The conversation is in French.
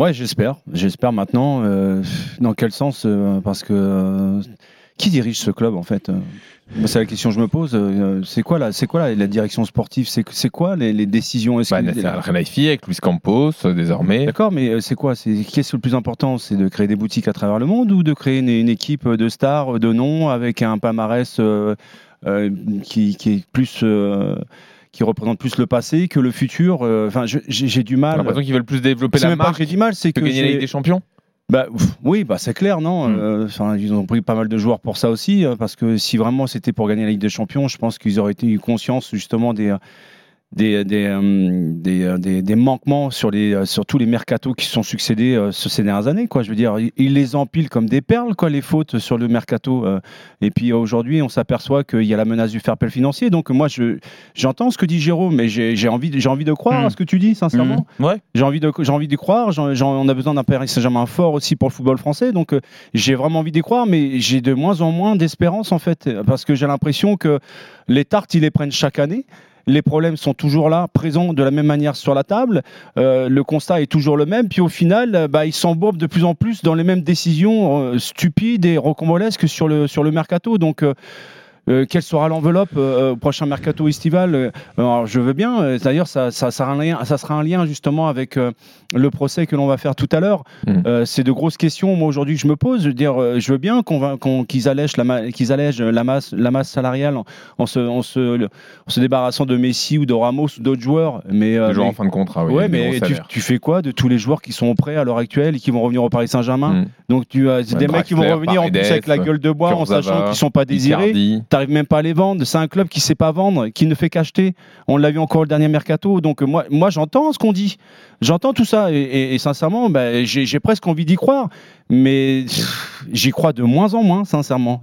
Ouais, j'espère. J'espère maintenant. euh, dans quel sens euh, Parce que euh, qui dirige ce club en fait C'est la question que je me pose. C'est quoi la, c'est quoi la, la direction sportive? C'est c'est quoi les, les décisions? Est-ce Bah, que- Nasser Al-Khelaifi avec Luis Campos désormais. D'accord, mais c'est quoi? C'est qu'est-ce le plus important C'est de créer des boutiques à travers le monde ou de créer une, une équipe de stars, de noms avec un palmarès euh, qui, qui est plus qui représente plus le passé que le futur euh, Enfin, j'ai du mal. l'impression qu'ils veulent plus développer la même marque j'ai du mal, c'est que que gagner la Ligue des Champions. bah, oui, bah, c'est clair, non Mm. Euh, enfin, Ils ont pris pas mal de joueurs pour ça aussi, euh, parce que si vraiment c'était pour gagner la Ligue des Champions, je pense qu'ils auraient eu conscience justement des, euh, des, des, euh, des, euh, des- des manquements sur, les, euh, sur tous les mercatos qui se sont succédés euh, ces dernières années. Quoi. Je veux dire, ils, les empilent comme des perles, quoi, les fautes sur le mercato. euh. et puis aujourd'hui, on s'aperçoit qu'il y a la menace du fair play financier. Donc moi, je, j'entends ce que dit Jérôme, mais j'ai, j'ai envie, de- j'ai envie de croire Mm. à ce que tu dis, sincèrement. Ouais. J'ai envie de, j'ai envie d'y croire. J'en- j'en- on a besoin d'un Paris Saint-Germain fort aussi pour le football français. Donc, euh, j'ai vraiment envie d'y croire, mais j'ai de moins en moins d'espérance en fait, parce que j'ai l'impression que les tartes, ils les prennent chaque année. Les problèmes sont toujours là, présents de la même manière sur la table. Euh, le constat est toujours le même. Puis au final, euh, bah, ils s'embourbent de plus en plus dans les mêmes décisions euh, stupides et rocambolesques sur le, sur le mercato. Donc, euh, euh, quelle sera l'enveloppe euh, au prochain mercato estival Euh, Alors, je veux bien. euh, D'ailleurs, ça, ça, sera un lien, ça sera un lien justement avec euh, le procès que l'on va faire tout à l'heure. Euh, c'est de grosses questions, moi, aujourd'hui, que je me pose. Je veux dire, euh, je veux bien qu'on qu'ils allègent, la, qu'ils allègent la, masse, la masse salariale en, en se, en, se, en se débarrassant de Messi ou de Ramos ou d'autres joueurs. Mais, euh, mais- en fin de contrat. Oui, ouais, mais tu, fais quoi de tous les joueurs qui sont prêts à l'heure actuelle et qui vont revenir au Paris Saint-Germain? Mm. Donc, tu as des mecs qui vont revenir en plus avec la gueule de bois en Kurzawa, sachant qu'ils sont pas désirés. Icardi. T'arrives même pas à les vendre. C'est un club qui sait pas vendre, qui ne fait qu'acheter. On l'a vu encore le dernier mercato. Donc moi, moi j'entends ce qu'on dit. J'entends tout ça et, sincèrement, bah, j'ai presque envie d'y croire. Mais j'y crois de moins en moins, sincèrement.